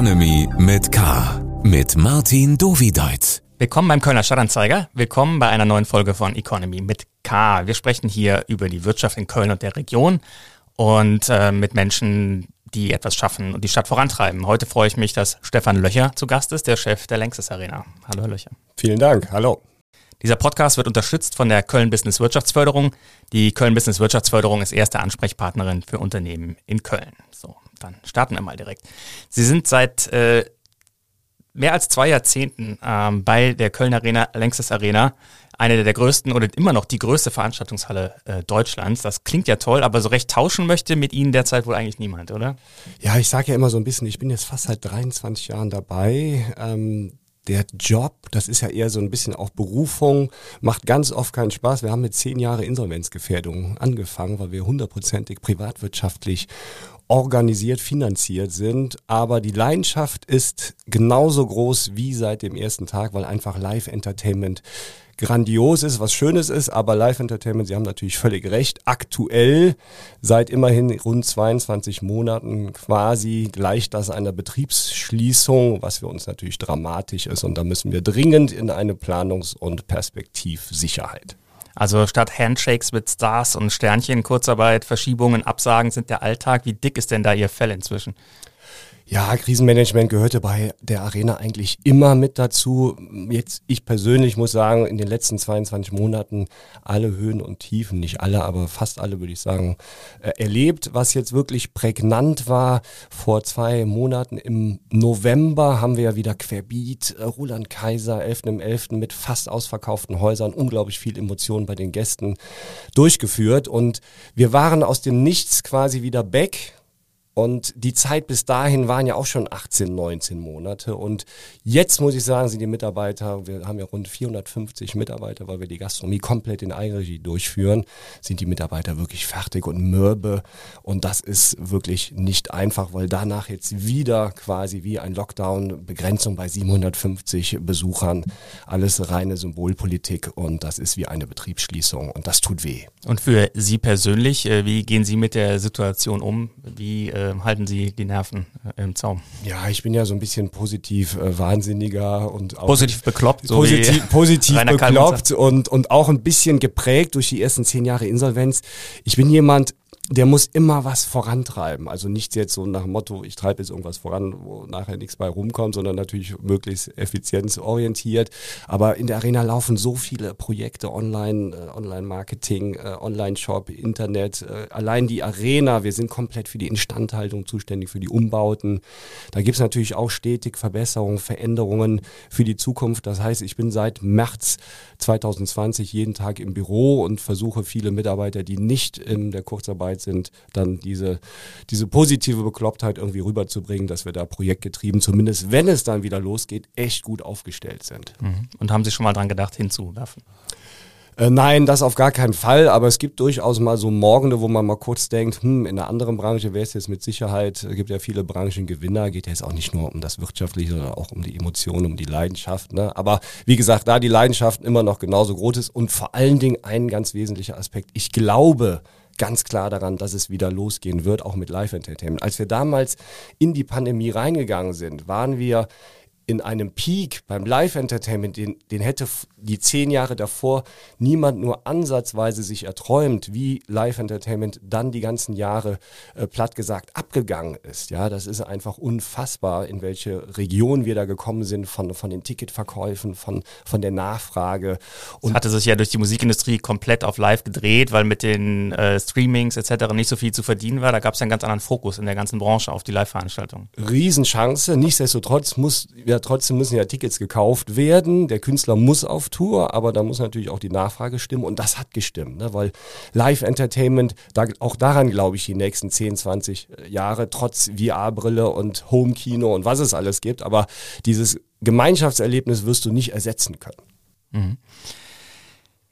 Economy mit K. Mit Martin Dovideit. Willkommen beim Kölner Stadtanzeiger. Willkommen bei einer neuen Folge von Economy mit K. Wir sprechen hier über die Wirtschaft in Köln und der Region und äh, mit Menschen, die etwas schaffen und die Stadt vorantreiben. Heute freue ich mich, dass Stefan Löcher zu Gast ist, der Chef der Längstes Arena. Hallo, Herr Löcher. Vielen Dank. Hallo. Dieser Podcast wird unterstützt von der Köln Business Wirtschaftsförderung. Die Köln Business Wirtschaftsförderung ist erste Ansprechpartnerin für Unternehmen in Köln. So, dann starten wir mal direkt. Sie sind seit äh, mehr als zwei Jahrzehnten ähm, bei der Köln Arena, Längstes Arena, eine der größten oder immer noch die größte Veranstaltungshalle äh, Deutschlands. Das klingt ja toll, aber so recht tauschen möchte mit Ihnen derzeit wohl eigentlich niemand, oder? Ja, ich sage ja immer so ein bisschen, ich bin jetzt fast seit 23 Jahren dabei. Ähm, der Job, das ist ja eher so ein bisschen auch Berufung, macht ganz oft keinen Spaß. Wir haben mit zehn Jahre Insolvenzgefährdung angefangen, weil wir hundertprozentig privatwirtschaftlich organisiert, finanziert sind. Aber die Leidenschaft ist genauso groß wie seit dem ersten Tag, weil einfach Live-Entertainment grandios ist, was Schönes ist, aber Live-Entertainment, Sie haben natürlich völlig recht, aktuell seit immerhin rund 22 Monaten quasi gleicht das einer Betriebsschließung, was für uns natürlich dramatisch ist und da müssen wir dringend in eine Planungs- und Perspektivsicherheit. Also statt Handshakes mit Stars und Sternchen, Kurzarbeit, Verschiebungen, Absagen sind der Alltag. Wie dick ist denn da Ihr Fell inzwischen? Ja, Krisenmanagement gehörte bei der Arena eigentlich immer mit dazu. Jetzt, ich persönlich muss sagen, in den letzten 22 Monaten alle Höhen und Tiefen, nicht alle, aber fast alle würde ich sagen, äh, erlebt. Was jetzt wirklich prägnant war, vor zwei Monaten im November haben wir ja wieder Querbeat, äh, Roland Kaiser, 11.11. .11. mit fast ausverkauften Häusern, unglaublich viel Emotionen bei den Gästen durchgeführt und wir waren aus dem Nichts quasi wieder back und die Zeit bis dahin waren ja auch schon 18, 19 Monate. Und jetzt muss ich sagen, sind die Mitarbeiter, wir haben ja rund 450 Mitarbeiter, weil wir die Gastronomie komplett in Eigenregie durchführen, sind die Mitarbeiter wirklich fertig und mürbe. Und das ist wirklich nicht einfach, weil danach jetzt wieder quasi wie ein Lockdown, Begrenzung bei 750 Besuchern, alles reine Symbolpolitik und das ist wie eine Betriebsschließung und das tut weh. Und für Sie persönlich, äh, wie gehen Sie mit der Situation um? Wie äh, äh, halten Sie die Nerven äh, im Zaum? Ja, ich bin ja so ein bisschen positiv äh, wahnsinniger und auch positiv bekloppt, so positiv, positiv bekloppt und und auch ein bisschen geprägt durch die ersten zehn Jahre Insolvenz. Ich bin jemand, der muss immer was vorantreiben. Also nicht jetzt so nach dem Motto, ich treibe jetzt irgendwas voran, wo nachher nichts bei rumkommt, sondern natürlich möglichst effizienzorientiert. Aber in der Arena laufen so viele Projekte online, äh, Online-Marketing, äh, Online-Shop, Internet, äh, allein die Arena, wir sind komplett für die Instandhaltung zuständig, für die Umbauten. Da gibt's natürlich auch stetig Verbesserungen, Veränderungen für die Zukunft. Das heißt, ich bin seit März 2020 jeden Tag im Büro und versuche viele Mitarbeiter, die nicht in der Kurzarbeit bereit sind, dann diese, diese positive Beklopptheit irgendwie rüberzubringen, dass wir da projektgetrieben, zumindest wenn es dann wieder losgeht, echt gut aufgestellt sind. Mhm. Und haben Sie schon mal dran gedacht, hinzuwerfen? Äh, nein, das auf gar keinen Fall, aber es gibt durchaus mal so Morgende, wo man mal kurz denkt, hm, in einer anderen Branche wäre es jetzt mit Sicherheit, es gibt ja viele Branchengewinner, geht ja jetzt auch nicht nur um das Wirtschaftliche, sondern auch um die Emotionen, um die Leidenschaft. Ne? Aber wie gesagt, da die Leidenschaft immer noch genauso groß ist und vor allen Dingen ein ganz wesentlicher Aspekt, ich glaube, ganz klar daran, dass es wieder losgehen wird, auch mit Live-Entertainment. Als wir damals in die Pandemie reingegangen sind, waren wir in einem Peak beim Live-Entertainment, den, den hätte die zehn Jahre davor niemand nur ansatzweise sich erträumt, wie Live-Entertainment dann die ganzen Jahre äh, platt gesagt abgegangen ist. Ja, das ist einfach unfassbar, in welche Region wir da gekommen sind von, von den Ticketverkäufen, von, von der Nachfrage. Und es hatte sich ja durch die Musikindustrie komplett auf Live gedreht, weil mit den äh, Streamings etc. nicht so viel zu verdienen war. Da gab es ja einen ganz anderen Fokus in der ganzen Branche auf die Live-Veranstaltungen. Riesenchance. Nichtsdestotrotz muss ja trotzdem müssen ja Tickets gekauft werden. Der Künstler muss auf Tour, aber da muss natürlich auch die Nachfrage stimmen und das hat gestimmt, ne? weil Live-Entertainment, da, auch daran glaube ich die nächsten 10, 20 äh, Jahre, trotz VR-Brille und Home-Kino und was es alles gibt, aber dieses Gemeinschaftserlebnis wirst du nicht ersetzen können. Mhm.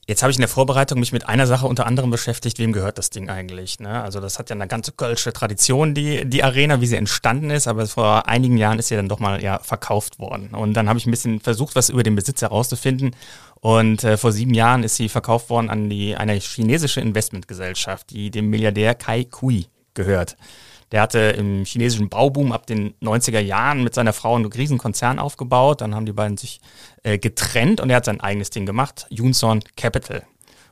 Jetzt habe ich in der Vorbereitung mich mit einer Sache unter anderem beschäftigt, wem gehört das Ding eigentlich? Ne? Also das hat ja eine ganze kölsche Tradition, die, die Arena, wie sie entstanden ist, aber vor einigen Jahren ist sie dann doch mal ja verkauft worden. Und dann habe ich ein bisschen versucht, was über den Besitz herauszufinden. Und äh, vor sieben Jahren ist sie verkauft worden an die eine chinesische Investmentgesellschaft, die dem Milliardär Kai Kui gehört. Der hatte im chinesischen Bauboom ab den 90er Jahren mit seiner Frau einen riesen Konzern aufgebaut. Dann haben die beiden sich äh, getrennt und er hat sein eigenes Ding gemacht, Junson Capital.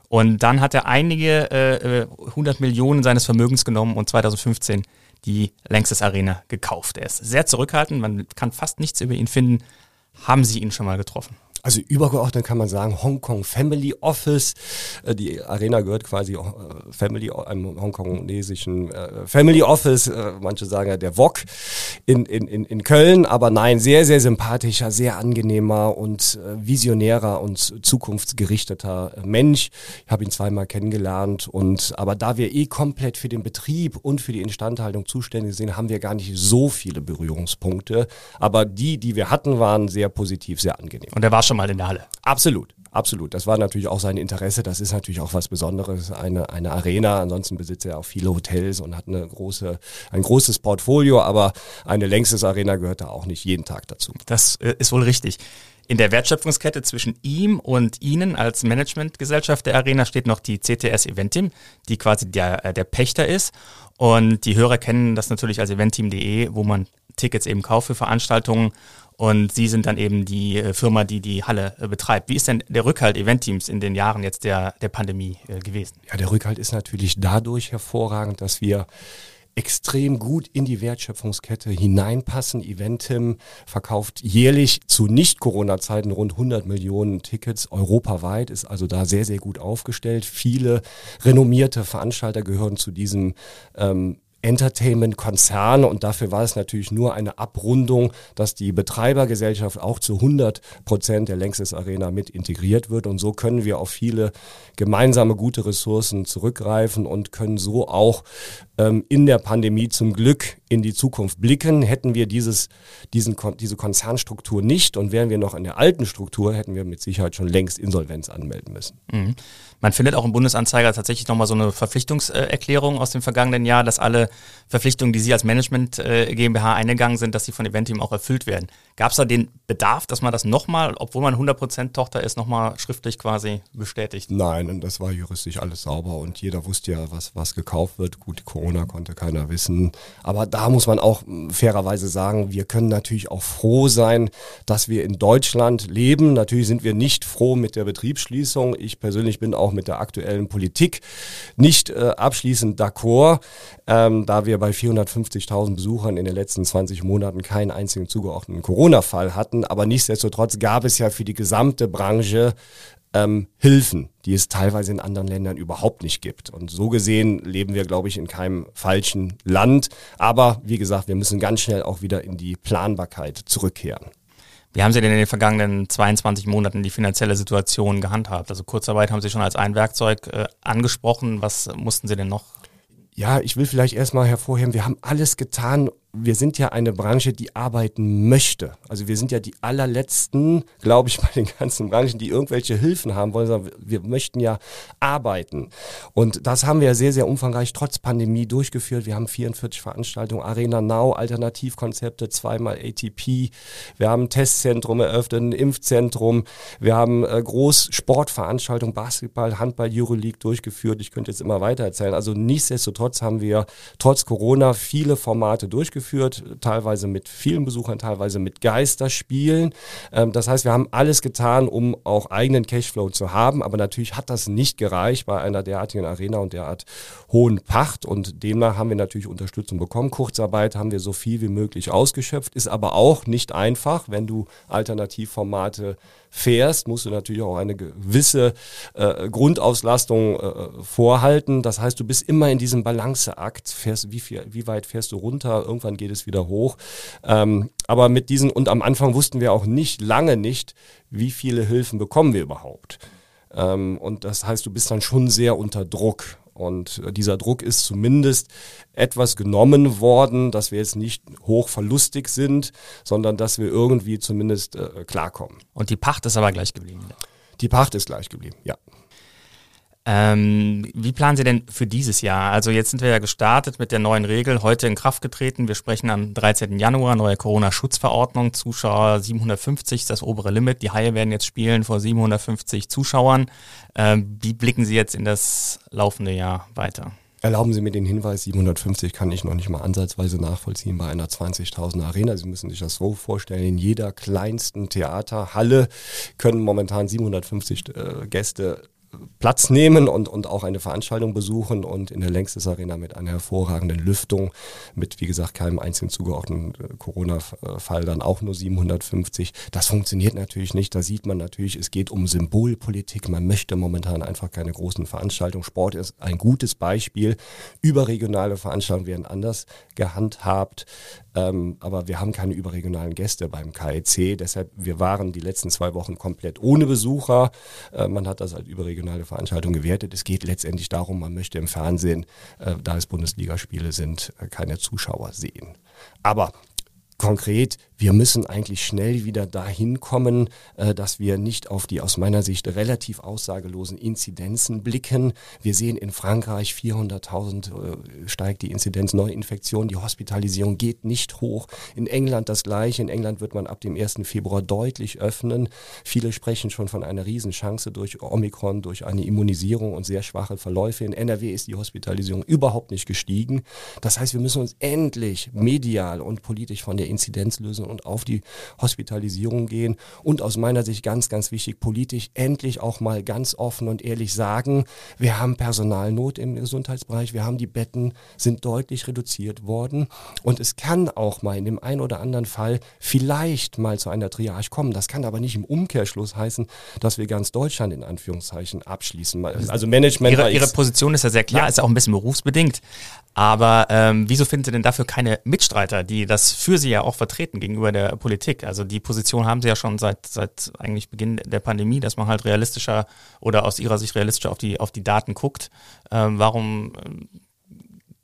Und dann hat er einige äh, 100 äh, Millionen seines Vermögens genommen und 2015 die Längstes Arena gekauft. Er ist sehr zurückhaltend, man kann fast nichts über ihn finden. Haben Sie ihn schon mal getroffen? Also übergeordnet kann man sagen, Hongkong Family Office. Äh, die Arena gehört quasi äh, Family, einem hongkonesischen äh, Family Office. Manche sagen ja der Wok in, in, in Köln. Aber nein, sehr, sehr sympathischer, sehr angenehmer und visionärer und zukunftsgerichteter Mensch. Ich habe ihn zweimal kennengelernt. Und aber da wir eh komplett für den Betrieb und für die Instandhaltung zuständig sind, haben wir gar nicht so viele Berührungspunkte. Aber die, die wir hatten, waren sehr positiv, sehr angenehm. Und er war schon mal in der Halle. Absolut. Absolut. Das war natürlich auch sein Interesse. Das ist natürlich auch was Besonderes. Eine, eine Arena. Ansonsten besitzt er auch viele Hotels und hat eine große, ein großes Portfolio. Aber eine längstes Arena gehört da auch nicht jeden Tag dazu. Das äh, ist wohl richtig. In der Wertschöpfungskette zwischen ihm und Ihnen als Managementgesellschaft der Arena steht noch die CTS Eventim, die quasi der, äh, der Pächter ist. Und die Hörer kennen das natürlich als eventim.de, wo man Tickets eben kauft für Veranstaltungen. Und Sie sind dann eben die äh, Firma, die die Halle äh, betreibt. Wie ist denn der Rückhalt Eventteams in den Jahren jetzt der, der Pandemie äh, gewesen? Ja, der Rückhalt ist natürlich dadurch hervorragend, dass wir extrem gut in die Wertschöpfungskette hineinpassen. Eventim verkauft jährlich zu Nicht-Corona-Zeiten rund 100 Millionen Tickets europaweit, ist also da sehr, sehr gut aufgestellt. Viele renommierte Veranstalter gehören zu diesem ähm, Entertainment-Konzern und dafür war es natürlich nur eine Abrundung, dass die Betreibergesellschaft auch zu 100 Prozent der Längstes Arena mit integriert wird und so können wir auf viele gemeinsame gute Ressourcen zurückgreifen und können so auch ähm, in der Pandemie zum Glück in die Zukunft blicken. Hätten wir dieses, diesen, diese Konzernstruktur nicht und wären wir noch in der alten Struktur, hätten wir mit Sicherheit schon längst Insolvenz anmelden müssen. Mhm. Man findet auch im Bundesanzeiger tatsächlich nochmal so eine Verpflichtungserklärung aus dem vergangenen Jahr, dass alle Verpflichtungen, die Sie als Management äh, GmbH eingegangen sind, dass sie von Eventim auch erfüllt werden. Gab es da den Bedarf, dass man das nochmal, obwohl man 100% Tochter ist, nochmal schriftlich quasi bestätigt? Nein, und das war juristisch alles sauber und jeder wusste ja, was, was gekauft wird. Gut, Corona konnte keiner wissen. Aber da muss man auch hm, fairerweise sagen, wir können natürlich auch froh sein, dass wir in Deutschland leben. Natürlich sind wir nicht froh mit der Betriebsschließung. Ich persönlich bin auch mit der aktuellen Politik nicht äh, abschließend d'accord, ähm, da wir bei 450.000 Besuchern in den letzten 20 Monaten keinen einzigen zugeordneten Corona Corona-Fall hatten. Aber nichtsdestotrotz gab es ja für die gesamte Branche ähm, Hilfen, die es teilweise in anderen Ländern überhaupt nicht gibt. Und so gesehen leben wir, glaube ich, in keinem falschen Land. Aber wie gesagt, wir müssen ganz schnell auch wieder in die Planbarkeit zurückkehren. Wie haben Sie denn in den vergangenen 22 Monaten die finanzielle Situation gehandhabt? Also Kurzarbeit haben Sie schon als ein Werkzeug äh, angesprochen. Was mussten Sie denn noch? Ja, ich will vielleicht erstmal hervorheben, wir haben alles getan, wir sind ja eine Branche, die arbeiten möchte. Also wir sind ja die allerletzten, glaube ich, bei den ganzen Branchen, die irgendwelche Hilfen haben wollen, sondern wir möchten ja arbeiten. Und das haben wir sehr, sehr umfangreich trotz Pandemie durchgeführt. Wir haben 44 Veranstaltungen, Arena Now, Alternativkonzepte, zweimal ATP. Wir haben ein Testzentrum eröffnet, ein Impfzentrum. Wir haben äh, groß Sportveranstaltungen, Basketball, Handball, Euroleague durchgeführt. Ich könnte jetzt immer weiter erzählen. Also nichtsdestotrotz haben wir trotz Corona viele Formate durchgeführt durchgeführt, teilweise mit vielen Besuchern, teilweise mit Geisterspielen. Ähm, das heißt, wir haben alles getan, um auch eigenen Cashflow zu haben, aber natürlich hat das nicht gereicht bei einer derartigen Arena und derart hohen Pacht und demnach haben wir natürlich Unterstützung bekommen. Kurzarbeit haben wir so viel wie möglich ausgeschöpft, ist aber auch nicht einfach, wenn du Alternativformate fährst, musst du natürlich auch eine gewisse äh, Grundauslastung äh, vorhalten. Das heißt, du bist immer in diesem Balanceakt, fährst, wie, viel, wie weit fährst du runter, irgendwann geht es wieder hoch. Ähm, aber mit diesen, und am Anfang wussten wir auch nicht, lange nicht, wie viele Hilfen bekommen wir überhaupt. Ähm, und das heißt, du bist dann schon sehr unter Druck. Und äh, dieser Druck ist zumindest etwas genommen worden, dass wir jetzt nicht hoch verlustig sind, sondern dass wir irgendwie zumindest äh, klarkommen. Und die Pacht ist aber gleich geblieben. Die Pacht ist gleich geblieben, ja. Ähm, wie planen Sie denn für dieses Jahr? Also jetzt sind wir ja gestartet mit der neuen Regel, heute in Kraft getreten. Wir sprechen am 13. Januar, neue Corona-Schutzverordnung, Zuschauer 750 ist das obere Limit. Die Haie werden jetzt spielen vor 750 Zuschauern. Ähm, wie blicken Sie jetzt in das laufende Jahr weiter? Erlauben Sie mir den Hinweis, 750 kann ich noch nicht mal ansatzweise nachvollziehen bei einer 20.000 Arena. Sie müssen sich das so vorstellen, in jeder kleinsten Theaterhalle können momentan 750 äh, Gäste Platz nehmen und, und auch eine Veranstaltung besuchen und in der Längstes Arena mit einer hervorragenden Lüftung, mit wie gesagt keinem einzigen zugeordneten äh, Corona-Fall dann auch nur 750. Das funktioniert natürlich nicht. Da sieht man natürlich, es geht um Symbolpolitik. Man möchte momentan einfach keine großen Veranstaltungen. Sport ist ein gutes Beispiel. Überregionale Veranstaltungen werden anders gehandhabt. Ähm, aber wir haben keine überregionalen Gäste beim KEC. Deshalb, wir waren die letzten zwei Wochen komplett ohne Besucher. Äh, man hat das als überregionale Veranstaltung gewertet. Es geht letztendlich darum, man möchte im Fernsehen, äh, da es Bundesligaspiele sind, äh, keine Zuschauer sehen. Aber konkret, wir müssen eigentlich schnell wieder dahin kommen, äh, dass wir nicht auf die aus meiner Sicht relativ aussagelosen Inzidenzen blicken. Wir sehen in Frankreich 400.000 äh, steigt die Inzidenz Neuinfektionen, die Hospitalisierung geht nicht hoch. In England das gleiche. In England wird man ab dem 1. Februar deutlich öffnen. Viele sprechen schon von einer Riesenchance durch Omikron, durch eine Immunisierung und sehr schwache Verläufe. In NRW ist die Hospitalisierung überhaupt nicht gestiegen. Das heißt, wir müssen uns endlich medial und politisch von der Inzidenz lösen und auf die Hospitalisierung gehen. Und aus meiner Sicht ganz, ganz wichtig, politisch endlich auch mal ganz offen und ehrlich sagen, wir haben Personalnot im Gesundheitsbereich, wir haben die Betten, sind deutlich reduziert worden. Und es kann auch mal in dem einen oder anderen Fall vielleicht mal zu einer Triage kommen. Das kann aber nicht im Umkehrschluss heißen, dass wir ganz Deutschland in Anführungszeichen abschließen. Also Management. Ihre, Ihre Position ist ja sehr klar, ja. ist auch ein bisschen berufsbedingt. Aber ähm, wieso finden Sie denn dafür keine Mitstreiter, die das für Sie ja auch vertreten gegenüber der Politik? Also die Position haben Sie ja schon seit, seit eigentlich Beginn der Pandemie, dass man halt realistischer oder aus Ihrer Sicht realistischer auf die, auf die Daten guckt. Ähm, warum ähm,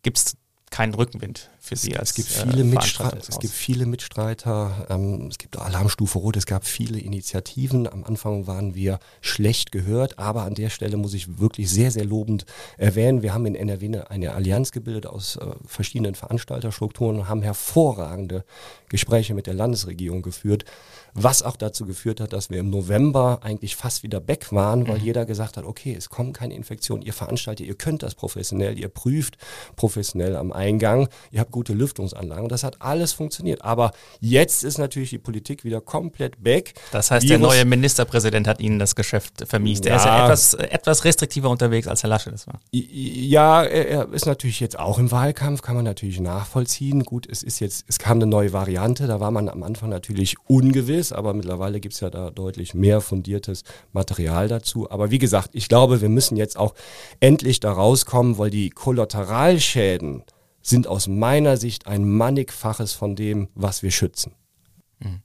gibt es keinen Rückenwind für Sie als es gibt viele äh, Mitstreiter. Es gibt viele Mitstreiter. Ähm, es gibt Alarmstufe Rot. Es gab viele Initiativen. Am Anfang waren wir schlecht gehört, aber an der Stelle muss ich wirklich sehr, sehr lobend erwähnen. Wir haben in NRW eine Allianz gebildet aus äh, verschiedenen Veranstalterstrukturen und haben hervorragende Gespräche mit der Landesregierung geführt, was auch dazu geführt hat, dass wir im November eigentlich fast wieder back waren, weil mhm. jeder gesagt hat, okay, es kommen keine Infektionen, ihr veranstaltet, ihr könnt das professionell, ihr prüft professionell am Eingang, ihr habt gute Lüftungsanlagen das hat alles funktioniert. Aber jetzt ist natürlich die Politik wieder komplett back. Das heißt, Virus der neue Ministerpräsident hat Ihnen das Geschäft vermiest. Ja. Er ist ja etwas, etwas restriktiver unterwegs, als Herr Lasche das war. Ja, er ist natürlich jetzt auch im Wahlkampf, kann man natürlich nachvollziehen. Gut, es ist jetzt, es kam eine neue Variante, da war man am Anfang natürlich ungewiss, aber mittlerweile gibt es ja da deutlich mehr fundiertes Material dazu. Aber wie gesagt, ich glaube, wir müssen jetzt auch endlich da rauskommen, weil die Kollateralschäden sind aus meiner Sicht ein mannigfaches von dem, was wir schützen. Mhm.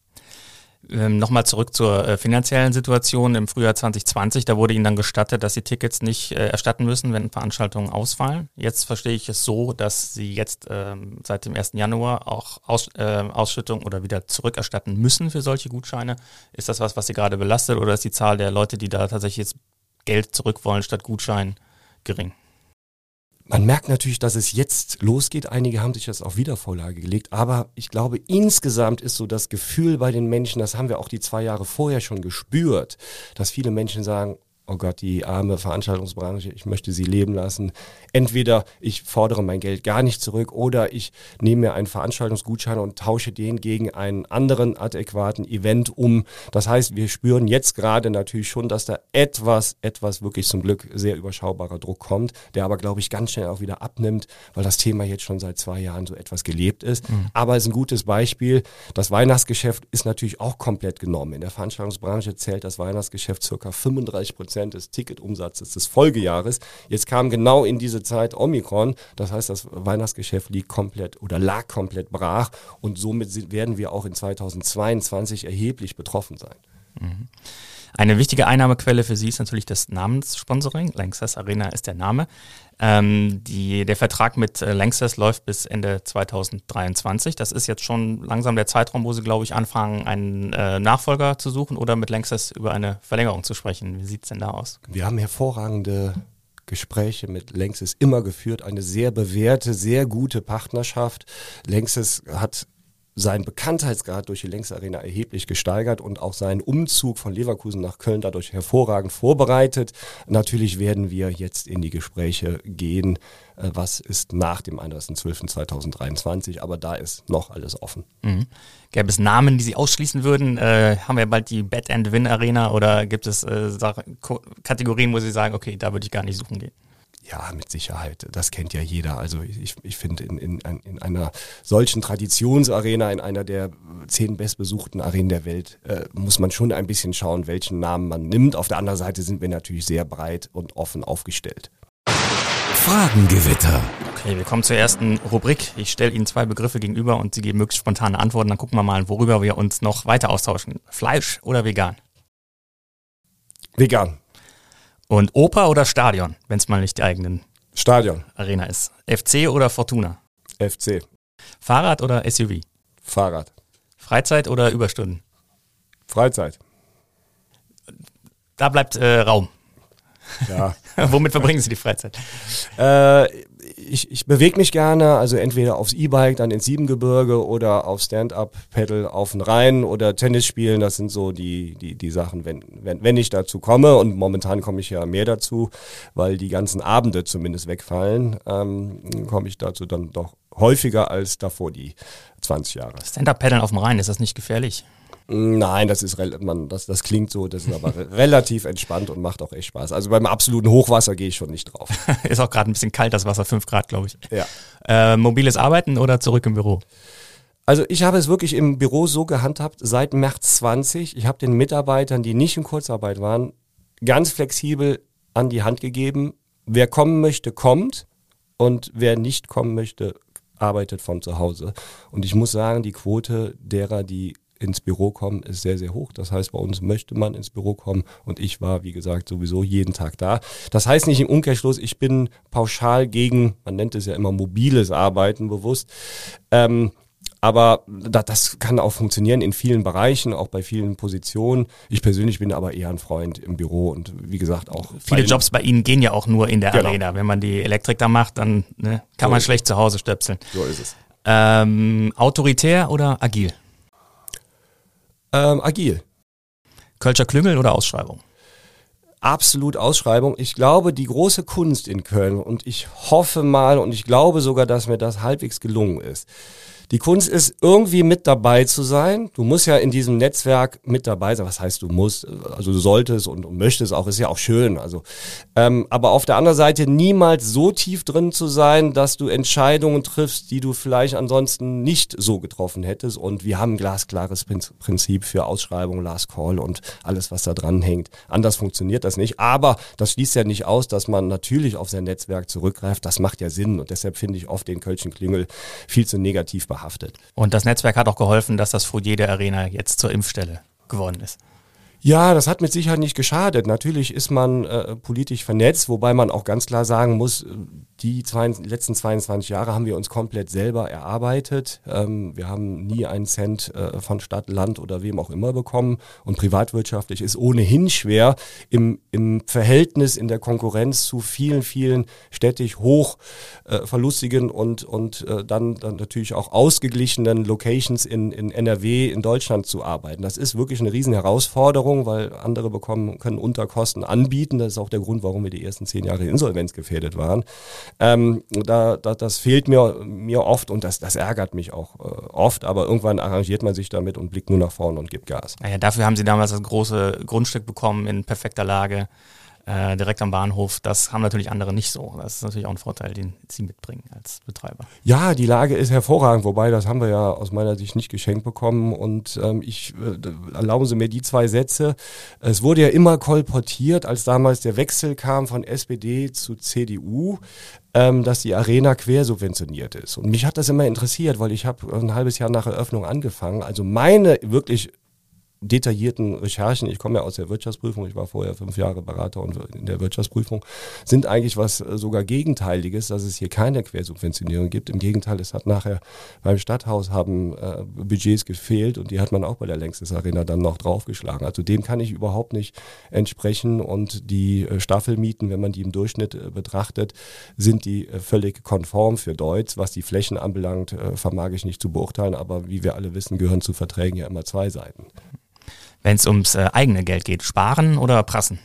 Ähm, Nochmal zurück zur äh, finanziellen Situation im Frühjahr 2020. Da wurde Ihnen dann gestattet, dass Sie Tickets nicht äh, erstatten müssen, wenn Veranstaltungen ausfallen. Jetzt verstehe ich es so, dass Sie jetzt ähm, seit dem 1. Januar auch Aus, äh, Ausschüttung oder wieder zurückerstatten müssen für solche Gutscheine. Ist das was, was Sie gerade belastet oder ist die Zahl der Leute, die da tatsächlich jetzt Geld zurück wollen statt Gutschein gering? Man merkt natürlich, dass es jetzt losgeht. Einige haben sich das auf Wiedervorlage gelegt. Aber ich glaube, insgesamt ist so das Gefühl bei den Menschen, das haben wir auch die zwei Jahre vorher schon gespürt, dass viele Menschen sagen, oh Gott, die arme Veranstaltungsbranche, ich möchte sie leben lassen. Entweder ich fordere mein Geld gar nicht zurück oder ich nehme mir einen Veranstaltungsgutschein und tausche den gegen einen anderen adäquaten Event um. Das heißt, wir spüren jetzt gerade natürlich schon, dass da etwas, etwas wirklich zum Glück sehr überschaubarer Druck kommt, der aber, glaube ich, ganz schnell auch wieder abnimmt, weil das Thema jetzt schon seit zwei Jahren so etwas gelebt ist. Mhm. Aber es ist ein gutes Beispiel. Das Weihnachtsgeschäft ist natürlich auch komplett genommen. In der Veranstaltungsbranche zählt das Weihnachtsgeschäft circa 35 Prozent Prozent des Ticketumsatzes des Folgejahres. Jetzt kam genau in diese Zeit Omikron. Das heißt, das Weihnachtsgeschäft liegt komplett oder lag komplett brach und somit werden wir auch in 2022 erheblich betroffen sein. Mhm. Eine wichtige Einnahmequelle für Sie ist natürlich das Namenssponsoring. Lanxess Arena ist der Name. Ähm, die, der Vertrag mit äh, Lanxess läuft bis Ende 2023. Das ist jetzt schon langsam der Zeitraum, wo Sie, glaube ich, anfangen, einen äh, Nachfolger zu suchen oder mit Lanxess über eine Verlängerung zu sprechen. Wie sieht es denn da aus? Wir haben hervorragende Gespräche mit Lanxess immer geführt. Eine sehr bewährte, sehr gute Partnerschaft. Lanxess hat seinen Bekanntheitsgrad durch die längste Arena erheblich gesteigert und auch seinen Umzug von Leverkusen nach Köln dadurch hervorragend vorbereitet. Natürlich werden wir jetzt in die Gespräche gehen, äh, was ist nach dem 31.12.2023, aber da ist noch alles offen. Mhm. Gäbe es Namen, die Sie ausschließen würden? Äh, haben wir bald die Bet and Win Arena oder gibt es äh, Kategorien, wo Sie sagen, okay, da würde ich gar nicht suchen gehen? Ja, mit Sicherheit. Das kennt ja jeder. Also ich, ich finde, in, in, in einer solchen Traditionsarena, in einer der zehn bestbesuchten Arenen der Welt, äh, muss man schon ein bisschen schauen, welchen Namen man nimmt. Auf der anderen Seite sind wir natürlich sehr breit und offen aufgestellt. Fragengewitter. Okay, wir kommen zur ersten Rubrik. Ich stelle Ihnen zwei Begriffe gegenüber und Sie geben möglichst spontane Antworten. Dann gucken wir mal, worüber wir uns noch weiter austauschen. Fleisch oder vegan? Vegan. Und Oper oder Stadion, wenn es mal nicht die eigenen Stadion. Arena ist. FC oder Fortuna? FC. Fahrrad oder SUV? Fahrrad. Freizeit oder Überstunden? Freizeit. Da bleibt äh, Raum. Ja. Womit verbringen Sie die Freizeit? Äh, ich, ich bewege mich gerne, also entweder aufs E-Bike, dann ins Siebengebirge oder auf Stand-Up-Pedal auf den Rhein oder Tennis spielen. Das sind so die, die, die Sachen, wenn, wenn, wenn ich dazu komme. Und momentan komme ich ja mehr dazu, weil die ganzen Abende zumindest wegfallen, ähm, komme ich dazu dann doch häufiger als davor die 20 Jahre. Stand-Up-Pedal auf dem Rhein, ist das nicht gefährlich? Nein, das ist man, das, das klingt so, das ist aber relativ entspannt und macht auch echt Spaß. Also beim absoluten Hochwasser gehe ich schon nicht drauf. ist auch gerade ein bisschen kalt, das Wasser, 5 Grad, glaube ich. Ja. Äh, mobiles Arbeiten oder zurück im Büro? Also ich habe es wirklich im Büro so gehandhabt seit März 20. Ich habe den Mitarbeitern, die nicht in Kurzarbeit waren, ganz flexibel an die Hand gegeben. Wer kommen möchte, kommt. Und wer nicht kommen möchte, arbeitet von zu Hause. Und ich muss sagen, die Quote derer, die ins Büro kommen, ist sehr, sehr hoch. Das heißt, bei uns möchte man ins Büro kommen und ich war, wie gesagt, sowieso jeden Tag da. Das heißt nicht im Umkehrschluss, ich bin pauschal gegen, man nennt es ja immer mobiles Arbeiten bewusst. Ähm, aber das kann auch funktionieren in vielen Bereichen, auch bei vielen Positionen. Ich persönlich bin aber eher ein Freund im Büro und wie gesagt auch. Viele bei Jobs bei Ihnen gehen ja auch nur in der genau. Arena. Wenn man die Elektrik da macht, dann ne, kann so man schlecht zu Hause stöpseln. So ist es. Ähm, autoritär oder agil? Ähm, agil. Kölscher Klüngel oder Ausschreibung? Absolut Ausschreibung. Ich glaube, die große Kunst in Köln und ich hoffe mal und ich glaube sogar, dass mir das halbwegs gelungen ist, die Kunst ist, irgendwie mit dabei zu sein. Du musst ja in diesem Netzwerk mit dabei sein. Was heißt, du musst, also du solltest und, möchtest auch, ist ja auch schön. Also, ähm, aber auf der anderen Seite niemals so tief drin zu sein, dass du Entscheidungen triffst, die du vielleicht ansonsten nicht so getroffen hättest. Und wir haben ein glasklares Prinzip für Ausschreibung, Last Call und alles, was da dran hängt. Anders funktioniert das nicht. Aber das schließt ja nicht aus, dass man natürlich auf sein Netzwerk zurückgreift. Das macht ja Sinn. Und deshalb finde ich oft den Kölschen Klingel viel zu negativ behandelt behaftet. Und das Netzwerk hat auch geholfen, dass das Foyer der Arena jetzt zur Impfstelle geworden ist. Ja, das hat mit Sicherheit nicht geschadet. Natürlich ist man äh, politisch vernetzt, wobei man auch ganz klar sagen muss, die zwei, letzten 22 Jahre haben wir uns komplett selber erarbeitet. Ähm, wir haben nie einen Cent äh, von Stadt, Land oder wem auch immer bekommen. Und privatwirtschaftlich ist ohnehin schwer im, im Verhältnis, in der Konkurrenz zu vielen, vielen städtisch hoch äh, verlustigen und, und äh, dann, dann natürlich auch ausgeglichenen Locations in, in NRW, in Deutschland zu arbeiten. Das ist wirklich eine riesen Herausforderung, weil andere bekommen, können Unterkosten anbieten. Das ist auch der Grund, warum wir die ersten zehn Jahre insolvenzgefährdet waren. Ähm, da, da, das fehlt mir, mir oft und das, das ärgert mich auch äh, oft, aber irgendwann arrangiert man sich damit und blickt nur nach vorne und gibt Gas. Naja, dafür haben Sie damals das große Grundstück bekommen in perfekter Lage äh, direkt am Bahnhof. Das haben natürlich andere nicht so. Das ist natürlich auch ein Vorteil, den sie mitbringen als Betreiber. Ja, die Lage ist hervorragend, wobei das haben wir ja aus meiner Sicht nicht geschenkt bekommen. Und ähm, ich äh, erlauben Sie mir die zwei Sätze. Es wurde ja immer kolportiert, als damals der Wechsel kam von SPD zu CDU, ähm, dass die Arena quersubventioniert ist. Und mich hat das immer interessiert, weil ich habe ein halbes Jahr nach Eröffnung angefangen. Also meine wirklich detaillierten Recherchen, ich komme ja aus der Wirtschaftsprüfung, ich war vorher fünf Jahre Berater und in der Wirtschaftsprüfung, sind eigentlich was äh, sogar Gegenteiliges, dass es hier keine Quersubventionierung gibt. Im Gegenteil, es hat nachher beim Stadthaus haben äh, Budgets gefehlt und die hat man auch bei der Längstes Arena dann noch draufgeschlagen. Also dem kann ich überhaupt nicht entsprechen und die äh, Staffelmieten, wenn man die im Durchschnitt äh, betrachtet, sind die äh, völlig konform für Deutsch. Was die Flächen anbelangt, äh, vermag ich nicht zu beurteilen, aber wie wir alle wissen, gehören zu Verträgen ja immer zwei Seiten wenn es ums äh, eigene Geld geht? Sparen oder prassen?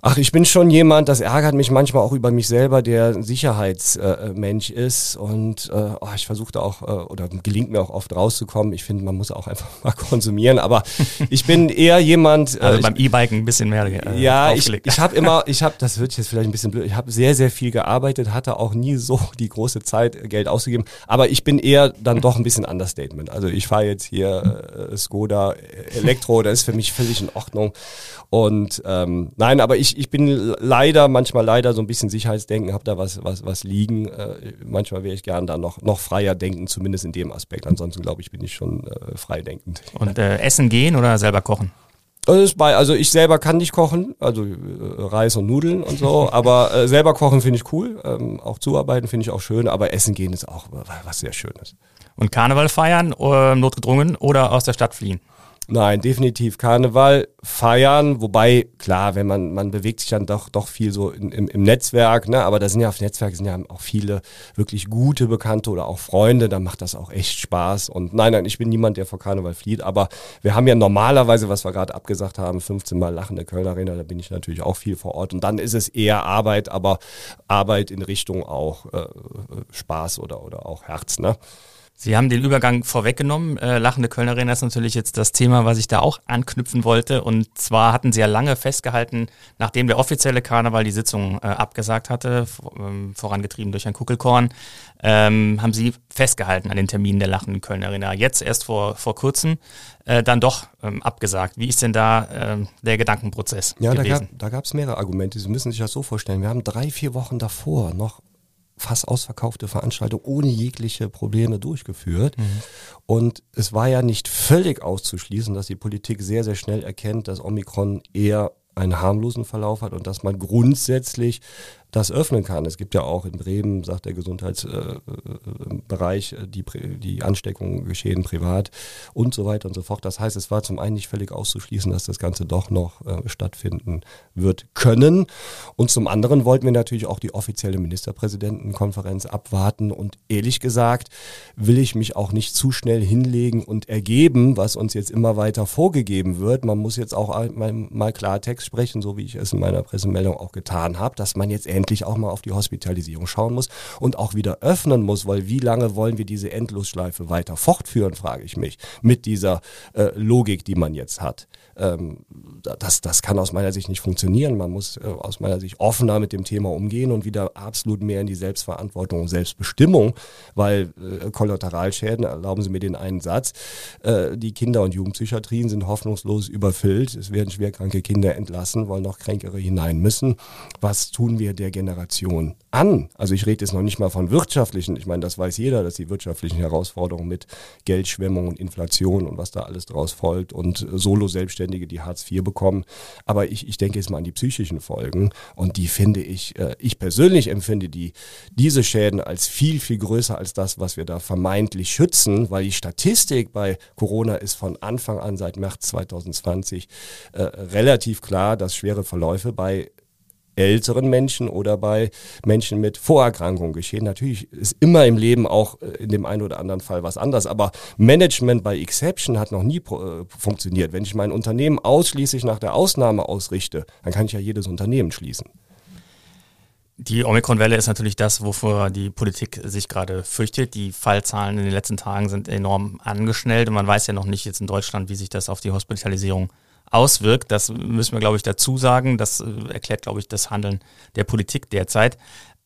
Ach, ich bin schon jemand, das ärgert mich manchmal auch über mich selber, der ein Sicherheitsmensch äh, ist. Und äh, oh, ich versuche da auch, äh, oder gelingt mir auch oft rauszukommen. Ich finde, man muss auch einfach mal konsumieren. Aber ich bin eher jemand. Äh, also beim E-Biken ein bisschen mehr. Äh, ja, ich, ich habe immer, ich habe, das wird jetzt vielleicht ein bisschen blöd, ich habe sehr, sehr viel gearbeitet, hatte auch nie so die große Zeit, äh, Geld auszugeben. Aber ich bin eher dann doch ein bisschen Understatement. Also ich fahre jetzt hier äh, Skoda Elektro, das ist für mich völlig in Ordnung. Und ähm, nein, aber ich, ich bin leider, manchmal leider so ein bisschen Sicherheitsdenken, habe da was, was, was liegen. Äh, manchmal wäre ich gern da noch, noch freier denken, zumindest in dem Aspekt. Ansonsten glaube ich, bin ich schon äh, freidenkend. Und äh, essen gehen oder selber kochen? bei, also ich selber kann nicht kochen, also äh, Reis und Nudeln und so, aber äh, selber kochen finde ich cool, ähm, auch zuarbeiten finde ich auch schön, aber essen gehen ist auch was sehr Schönes. Und Karneval feiern, äh, notgedrungen oder aus der Stadt fliehen? Nein, definitiv Karneval feiern, wobei klar, wenn man man bewegt sich dann doch doch viel so in, im, im Netzwerk, ne, aber da sind ja auf Netzwerk sind ja auch viele wirklich gute Bekannte oder auch Freunde, da macht das auch echt Spaß. Und nein, nein, ich bin niemand, der vor Karneval flieht, aber wir haben ja normalerweise, was wir gerade abgesagt haben, 15 mal lachende Kölner Arena, da bin ich natürlich auch viel vor Ort. Und dann ist es eher Arbeit, aber Arbeit in Richtung auch äh, Spaß oder oder auch Herz, ne? Sie haben den Übergang vorweggenommen. Äh, Lachende Kölner Arena ist natürlich jetzt das Thema, was ich da auch anknüpfen wollte. Und zwar hatten Sie ja lange festgehalten, nachdem der offizielle Karneval die Sitzung äh, abgesagt hatte, ähm, vorangetrieben durch Herrn Kuckelkorn, ähm, haben Sie festgehalten an den Terminen der Lachenden Kölner Arena. Jetzt erst vor, vor kurzem äh, dann doch ähm, abgesagt. Wie ist denn da ähm, der Gedankenprozess ja, gewesen? da gab es mehrere Argumente. Sie müssen sich das so vorstellen. Wir haben drei, vier Wochen davor noch fast ausverkaufte Veranstaltung ohne jegliche Probleme durchgeführt. Mhm. Und es war ja nicht völlig auszuschließen, dass die Politik sehr, sehr schnell erkennt, dass Omikron eher einen harmlosen Verlauf hat und dass man grundsätzlich das öffnen kann. Es gibt ja auch in Bremen, sagt der Gesundheitsbereich, äh, die, die Ansteckungen geschehen privat und so weiter und so fort. Das heißt, es war zum einen nicht völlig auszuschließen, dass das Ganze doch noch äh, stattfinden wird können. Und zum anderen wollten wir natürlich auch die offizielle Ministerpräsidentenkonferenz abwarten. Und ehrlich gesagt will ich mich auch nicht zu schnell hinlegen und ergeben, was uns jetzt immer weiter vorgegeben wird. Man muss jetzt auch mal, Klartext sprechen, so wie ich es in meiner Pressemeldung auch getan habe, dass man jetzt endlich auch mal auf die Hospitalisierung schauen muss und auch wieder öffnen muss, weil wie lange wollen wir diese Endlosschleife weiter fortführen, frage ich mich, mit dieser äh, Logik, die man jetzt hat. Ähm, das, das kann aus meiner Sicht nicht funktionieren. Man muss äh, aus meiner Sicht offener mit dem Thema umgehen und wieder absolut mehr in die Selbstverantwortung und Selbstbestimmung, weil äh, Kollateralschäden, erlauben Sie mir den einen Satz, äh, die Kinder- und Jugendpsychiatrien sind hoffnungslos überfüllt. Es werden schwerkranke Kinder entlassen, weil noch Kränkere hinein müssen. Was tun wir der Generation an? Also ich rede jetzt noch nicht mal von wirtschaftlichen, ich meine, das weiß jeder, dass die wirtschaftlichen Herausforderungen mit Geldschwemmung und Inflation und was da alles draus folgt und Solo-Selbstständige, die Hartz IV bekommen. Aber ich, ich denke jetzt mal an die psychischen Folgen und die finde ich, äh, ich persönlich empfinde die, diese Schäden als viel, viel größer als das, was wir da vermeintlich schützen, weil die Statistik bei Corona ist von Anfang an seit März 2020 äh, relativ klar, dass schwere Verläufe bei älteren Menschen oder bei Menschen mit Vorerkrankungen geschehen. Natürlich ist immer im Leben auch äh, in dem einen oder anderen Fall was anders, aber Management bei Exception hat noch nie äh, funktioniert. Wenn ich mein Unternehmen ausschließlich nach der Ausnahme ausrichte, dann kann ich ja jedes Unternehmen schließen. Die Omikron-Welle ist natürlich das, wovor die Politik sich gerade fürchtet. Die Fallzahlen in den letzten Tagen sind enorm angeschnellt und man weiß ja noch nicht jetzt in Deutschland, wie sich das auf die Hospitalisierung auswirkt. Das müssen wir, glaube ich, dazu sagen. Das äh, erklärt, glaube ich, das Handeln der Politik derzeit.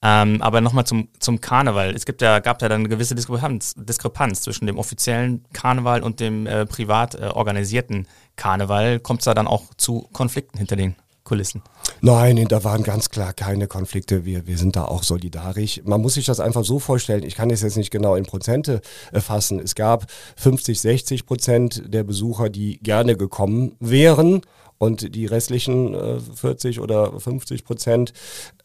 Ähm, aber nochmal zum, zum Karneval. Es gibt ja, gab ja dann eine gewisse Diskrepanz, Diskrepanz zwischen dem offiziellen Karneval und dem äh, privat äh, organisierten Karneval. Kommt es da dann auch zu Konflikten hinter den Kulissen? Nein, da waren ganz klar keine Konflikte. Wir, wir sind da auch solidarisch. Man muss sich das einfach so vorstellen. Ich kann es jetzt nicht genau in Prozente äh, fassen. Es gab 50, 60 Prozent der Besucher, die gerne gekommen wären und die restlichen äh, 40 oder 50 Prozent,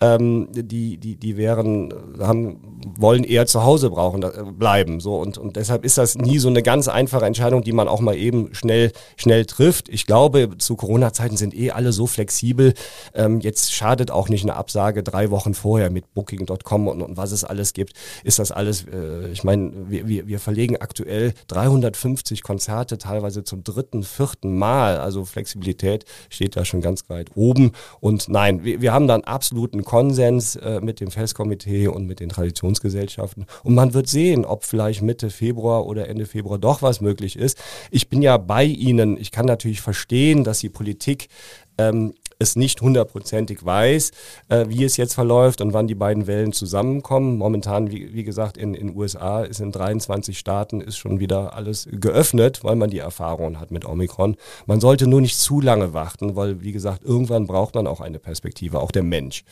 ähm, die, die, die wären, haben, wollen eher zu Hause brauchen, äh, bleiben. So und, und deshalb ist das nie so eine ganz einfache Entscheidung, die man auch mal eben schnell, schnell trifft. Ich glaube, zu Corona-Zeiten sind eh alle so flexibel. Ähm, jetzt schadet auch nicht eine Absage drei Wochen vorher mit Booking.com und, und was es alles gibt. Ist das alles, äh, ich meine, wir, wir, wir verlegen aktuell 350 Konzerte, teilweise zum dritten, vierten Mal. Also Flexibilität steht da schon ganz weit oben. Und nein, wir, wir haben da einen absoluten Konsens äh, mit dem Festkomitee und mit den Traditionsgesellschaften. Und man wird sehen, ob vielleicht Mitte Februar oder Ende Februar doch was möglich ist. Ich bin ja bei Ihnen. Ich kann natürlich verstehen, dass die Politik ähm, es nicht hundertprozentig weiß, äh, wie es jetzt verläuft und wann die beiden Wellen zusammenkommen. Momentan, wie, wie gesagt, in den USA ist in 23 Staaten ist schon wieder alles geöffnet, weil man die Erfahrungen hat mit Omikron. Man sollte nur nicht zu lange warten, weil, wie gesagt, irgendwann braucht man auch eine Perspektive, auch der Mensch.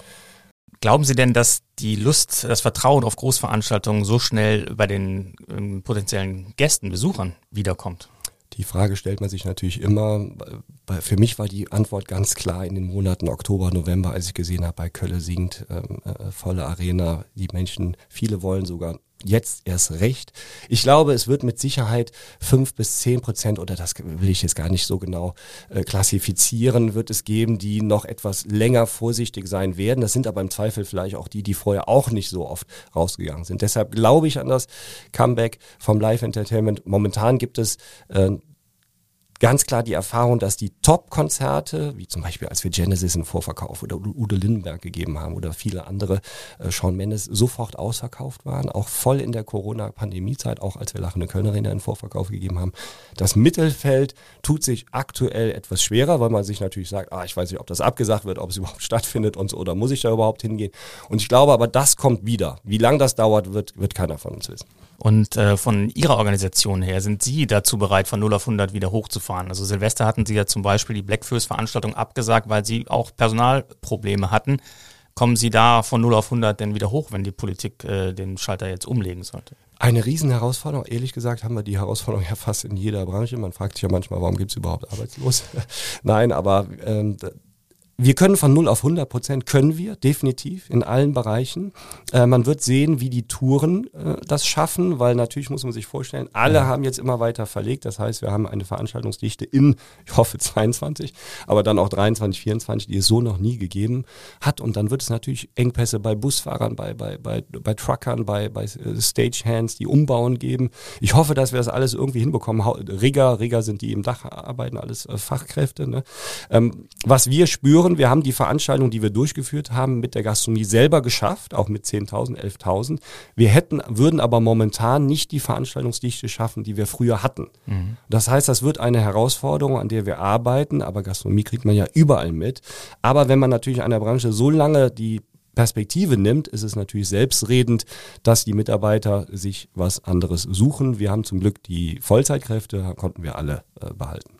Glauben Sie denn, dass die Lust, das Vertrauen auf Großveranstaltungen so schnell bei den ähm, potenziellen Gästen, Besuchern wiederkommt? Die Frage stellt man sich natürlich immer. Für mich war die Antwort ganz klar in den Monaten Oktober, November, als ich gesehen habe, bei Kölle singt, ähm, äh, volle Arena, die Menschen, viele wollen sogar jetzt erst recht. Ich glaube, es wird mit Sicherheit fünf bis zehn Prozent, oder das will ich jetzt gar nicht so genau äh, klassifizieren, wird es geben, die noch etwas länger vorsichtig sein werden. Das sind aber im Zweifel vielleicht auch die, die vorher auch nicht so oft rausgegangen sind. Deshalb glaube ich an das Comeback vom Live Entertainment. Momentan gibt es äh, ganz klar die Erfahrung, dass die Top-Konzerte, wie zum Beispiel als wir Genesis in Vorverkauf oder Udo Lindenberg gegeben haben oder viele andere, äh, Sean Mendes, sofort ausverkauft waren, auch voll in der Corona-Pandemie-Zeit, auch als wir Lachende Kölner Arena in Vorverkauf gegeben haben. Das Mittelfeld tut sich aktuell etwas schwerer, weil man sich natürlich sagt, ah, ich weiß nicht, ob das abgesagt wird, ob es überhaupt stattfindet und so, oder muss ich da überhaupt hingehen? Und ich glaube aber, das kommt wieder. Wie lange das dauert, wird, wird keiner von uns wissen. Und äh, von Ihrer Organisation her, sind Sie dazu bereit, von 0 auf 100 wieder hochzufahren? Also Silvester hatten Sie ja zum Beispiel die Blackfist-Veranstaltung abgesagt, weil Sie auch Personalprobleme hatten. Kommen Sie da von 0 auf 100 denn wieder hoch, wenn die Politik äh, den Schalter jetzt umlegen sollte? Eine Riesenherausforderung. Ehrlich gesagt haben wir die Herausforderung ja fast in jeder Branche. Man fragt sich ja manchmal, warum gibt es überhaupt Arbeitslos? Nein, aber ähm, wir können von 0 auf 100 Prozent, können wir, definitiv, in allen Bereichen. Äh, man wird sehen, wie die Touren äh, das schaffen, weil natürlich muss man sich vorstellen, alle ja. haben jetzt immer weiter verlegt. Das heißt, wir haben eine Veranstaltungsdichte in, ich hoffe 22, aber dann auch 23, 24, die es so noch nie gegeben hat. Und dann wird es natürlich Engpässe bei Busfahrern, bei, bei, bei, bei Truckern, bei, bei äh, Stagehands, die umbauen geben. Ich hoffe, dass wir das alles irgendwie hinbekommen. Rigger, Rigger sind die im Dach arbeiten, alles äh, Fachkräfte. Ne? Ähm, was wir spüren, hören, wir haben die Veranstaltung, die wir durchgeführt haben, mit der Gastronomie selber geschafft, auch mit 10.000, 11.000. Wir hätten, würden aber momentan nicht die Veranstaltungsdichte schaffen, die wir früher hatten. Mhm. Das heißt, das wird eine Herausforderung, an der wir arbeiten, aber Gastronomie kriegt man ja überall mit. Aber wenn man natürlich einer Branche so lange die Perspektive nimmt, ist es natürlich selbstredend, dass die Mitarbeiter sich was anderes suchen. Wir haben zum Glück die Vollzeitkräfte, konnten wir alle äh, behalten.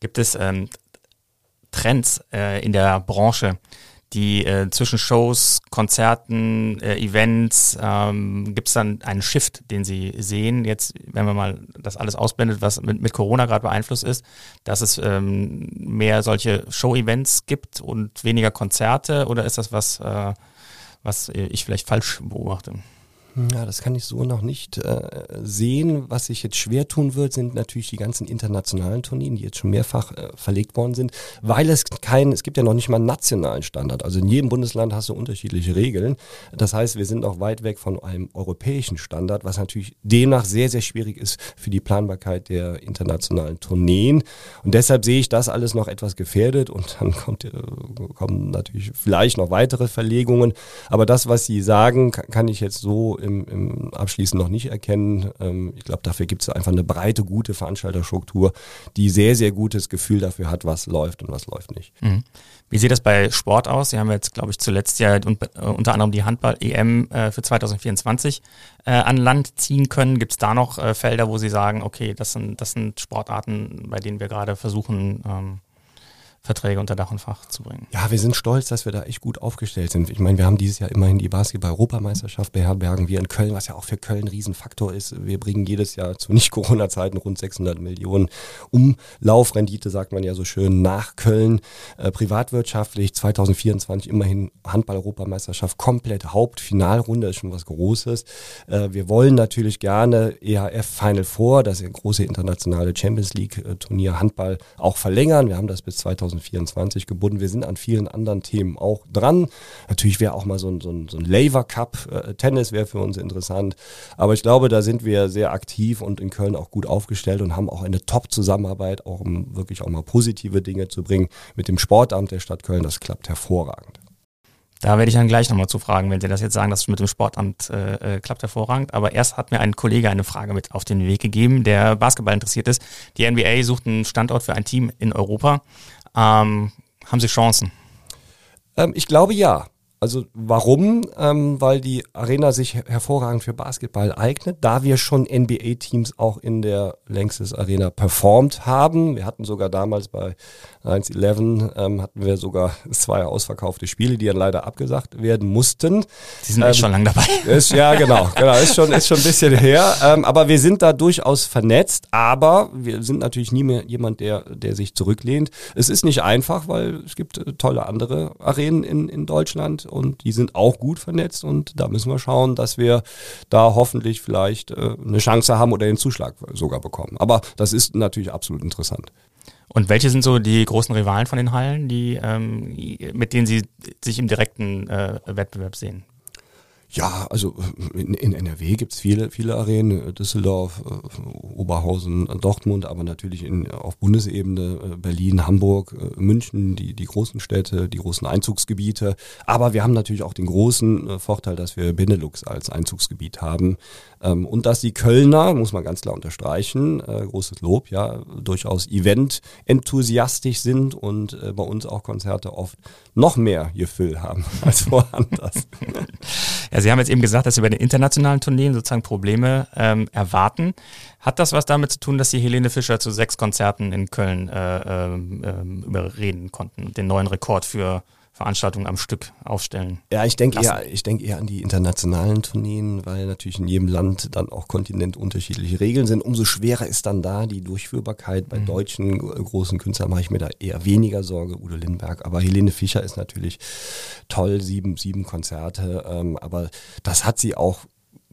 Gibt es ähm, Trends äh, in der Branche, die äh, zwischen Shows, Konzerten, äh, Events, ähm, gibt es dann einen Shift, den Sie sehen, jetzt, wenn man mal das alles ausblendet, was mit, mit Corona gerade beeinflusst ist, dass es ähm, mehr solche Show-Events gibt und weniger Konzerte oder ist das was, äh, was ich vielleicht falsch beobachte? Ja, das kann ich so noch nicht äh, sehen. Was sich jetzt schwer tun wird, sind natürlich die ganzen internationalen Tourneen, die jetzt schon mehrfach äh, verlegt worden sind, weil es kein, es gibt ja noch nicht mal einen nationalen Standard. Also in jedem Bundesland hast du unterschiedliche Regeln. Das heißt, wir sind auch weit weg von einem europäischen Standard, was natürlich demnach sehr, sehr schwierig ist für die Planbarkeit der internationalen Tourneen. Und deshalb sehe ich das alles noch etwas gefährdet und dann kommt, äh, kommen natürlich vielleicht noch weitere Verlegungen. Aber das, was Sie sagen, kann ich jetzt so im, im Abschließen noch nicht erkennen. Ähm, ich glaube, dafür gibt es einfach eine breite, gute Veranstalterstruktur, die sehr, sehr gutes Gefühl dafür hat, was läuft und was läuft nicht. Mhm. Wie sieht das bei Sport aus? Sie haben jetzt, glaube ich, zuletzt ja äh, unter anderem die Handball-EM äh, für 2024 äh, an Land ziehen können. Gibt es da noch äh, Felder, wo Sie sagen, okay, das sind, das sind Sportarten, bei denen wir gerade versuchen, ähm, Verträge unter Dach und Fach zu bringen. Ja, wir sind stolz, dass wir da echt gut aufgestellt sind. Ich meine, wir haben dieses Jahr immerhin die Basketball-Europameisterschaft beherbergen wir in Köln, was ja auch für Köln ein Riesenfaktor ist. Wir bringen jedes Jahr zu Nicht-Corona-Zeiten rund 600 Millionen Umlaufrendite, sagt man ja so schön, nach Köln. Äh, privatwirtschaftlich 2024 immerhin Handball-Europameisterschaft, komplett Hauptfinalrunde, ist schon was Großes. Äh, wir wollen natürlich gerne EHF Final Four, das große internationale Champions League-Turnier äh, Handball, auch verlängern. Wir haben das bis 2024 2024 gebunden. Wir sind an vielen anderen Themen auch dran. Natürlich wäre auch mal so ein, so ein, so ein Laver Cup äh, Tennis wäre für uns interessant. Aber ich glaube, da sind wir sehr aktiv und in Köln auch gut aufgestellt und haben auch eine Top-Zusammenarbeit, auch um wirklich auch mal positive Dinge zu bringen mit dem Sportamt der Stadt Köln. Das klappt hervorragend. Da werde ich dann gleich nochmal zu fragen, wenn Sie das jetzt sagen, dass es mit dem Sportamt äh, äh, klappt hervorragend. Aber erst hat mir ein Kollege eine Frage mit auf den Weg gegeben, der Basketball interessiert ist. Die NBA sucht einen Standort für ein Team in Europa. Ähm, haben Sie Chancen? Ähm, ich glaube ja. Also warum? Ähm, weil die Arena sich hervorragend für Basketball eignet, da wir schon NBA-Teams auch in der Längstes Arena performt haben. Wir hatten sogar damals bei 1-11 ähm, hatten wir sogar zwei ausverkaufte Spiele, die dann leider abgesagt werden mussten. Sie sind ähm, schon lange dabei. Ist, ja, genau, genau. Ist schon, ist schon ein bisschen her. Ähm, aber wir sind da durchaus vernetzt, aber wir sind natürlich nie mehr jemand, der, der sich zurücklehnt. Es ist nicht einfach, weil es gibt äh, tolle andere Arenen in, in Deutschland und die sind auch gut vernetzt und da müssen wir schauen, dass wir da hoffentlich vielleicht äh, eine Chance haben oder den Zuschlag sogar bekommen. Aber das ist natürlich absolut interessant. Und welche sind so die großen Rivalen von den Hallen, die, ähm, mit denen Sie sich im direkten äh, Wettbewerb sehen? Ja, also in, in NRW gibt's viele, viele Arenen, Düsseldorf, äh, Oberhausen, Dortmund, aber natürlich in, auf Bundesebene äh, Berlin, Hamburg, äh, München, die, die großen Städte, die großen Einzugsgebiete. Aber wir haben natürlich auch den großen Vorteil, dass wir Benelux als Einzugsgebiet haben. Ähm, und dass die Kölner, muss man ganz klar unterstreichen, großes Lob, ja, durchaus Event-enthusiastisch sind und bei uns auch Konzerte oft noch mehr Gefühl haben als woanders. Ja, Sie haben jetzt eben gesagt, dass Sie bei den internationalen Tourneen sozusagen Probleme ähm, erwarten. Hat das was damit zu tun, dass Sie Helene Fischer zu sechs Konzerten in Köln äh, äh, überreden konnten den neuen Rekord für Veranstaltungen am Stück aufstellen. Ja, ich denke eher, ich denke eher an die internationalen Tourneen, weil natürlich in jedem Land dann auch Kontinent unterschiedliche Regeln sind. Umso schwerer ist dann da die Durchführbarkeit. Bei mhm. deutschen großen Künstlern mache ich mir da eher weniger Sorge, Udo Lindberg. Aber Helene Fischer ist natürlich toll, sieben, sieben Konzerte. Ähm, aber das hat sie auch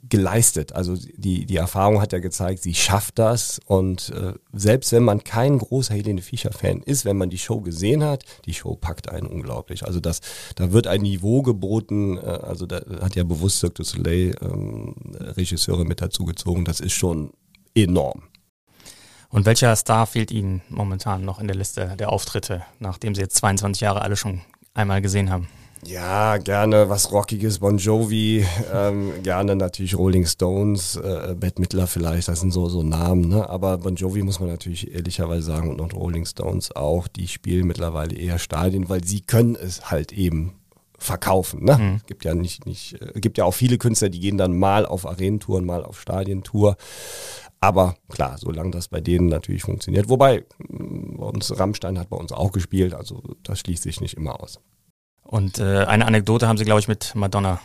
geleistet. Also die, die Erfahrung hat ja gezeigt, sie schafft das. Und äh, selbst wenn man kein großer Helene Fischer-Fan ist, wenn man die Show gesehen hat, die Show packt einen unglaublich. Also das, da wird ein Niveau geboten. Äh, also da hat ja bewusst Cirque du Soleil ähm, Regisseure mit dazugezogen. Das ist schon enorm. Und welcher Star fehlt Ihnen momentan noch in der Liste der Auftritte, nachdem Sie jetzt 22 Jahre alle schon einmal gesehen haben? Ja, gerne was Rockiges, Bon Jovi, ähm, gerne natürlich Rolling Stones, äh, Bette Midler vielleicht, das sind so, so Namen, ne? aber Bon Jovi muss man natürlich ehrlicherweise sagen und Rolling Stones auch, die spielen mittlerweile eher Stadien, weil sie können es halt eben verkaufen. Ne? Mhm. Gibt ja nicht, nicht, äh, gibt ja auch viele Künstler, die gehen dann mal auf Arenentouren, mal auf Stadientour. Aber klar, solange das bei denen natürlich funktioniert. Wobei, bei uns Rammstein hat bei uns auch gespielt, also das schließt sich nicht immer aus. Und äh, eine Anekdote haben sie, glaube ich, mit Madonna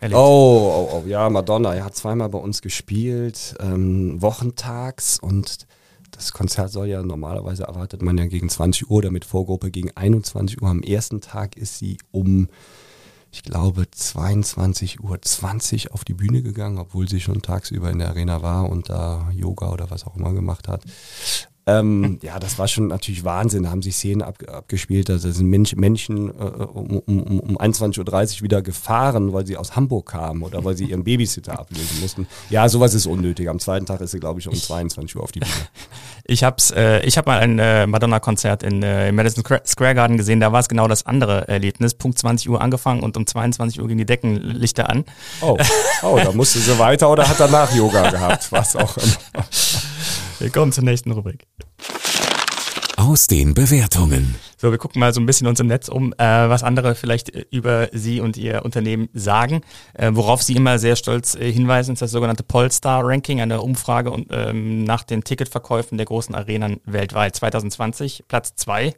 erlebt. Oh, oh, oh, ja, Madonna. Er hat zweimal bei uns gespielt, ähm, wochentags und das Konzert soll ja normalerweise erwartet man ja gegen 20 Uhr oder mit Vorgruppe gegen 21 Uhr. Am ersten Tag ist sie um, ich glaube, 22 Uhr 20 auf die Bühne gegangen, obwohl sie schon tagsüber in der Arena war und da Yoga oder was auch immer gemacht hat. Ähm, ja, das war schon natürlich Wahnsinn. Da haben sich Szenen ab, abgespielt. Da sind Mensch, Menschen äh, um, um, um 21.30 Uhr wieder gefahren, weil sie aus Hamburg kamen oder weil sie ihren Babysitter ablösen mussten. Ja, sowas ist unnötig. Am zweiten Tag ist sie, glaube ich, um 22 Uhr auf die Bühne. Ich hab's, äh, ich habe mal ein äh, Madonna-Konzert in äh, Madison Square Garden gesehen. Da war es genau das andere Erlebnis. Punkt 20 Uhr angefangen und um 22 Uhr gingen die Deckenlichter an. Oh, oh da musste sie weiter oder hat danach Yoga gehabt, was auch immer. Wir kommen zur nächsten Rubrik. Aus den Bewertungen. So, wir gucken mal so ein bisschen uns im Netz um, äh, was andere vielleicht äh, über Sie und Ihr Unternehmen sagen. Äh, worauf Sie immer sehr stolz äh, hinweisen, ist das sogenannte Polestar Ranking, eine Umfrage und, ähm, nach den Ticketverkäufen der großen Arenen weltweit. 2020 Platz 2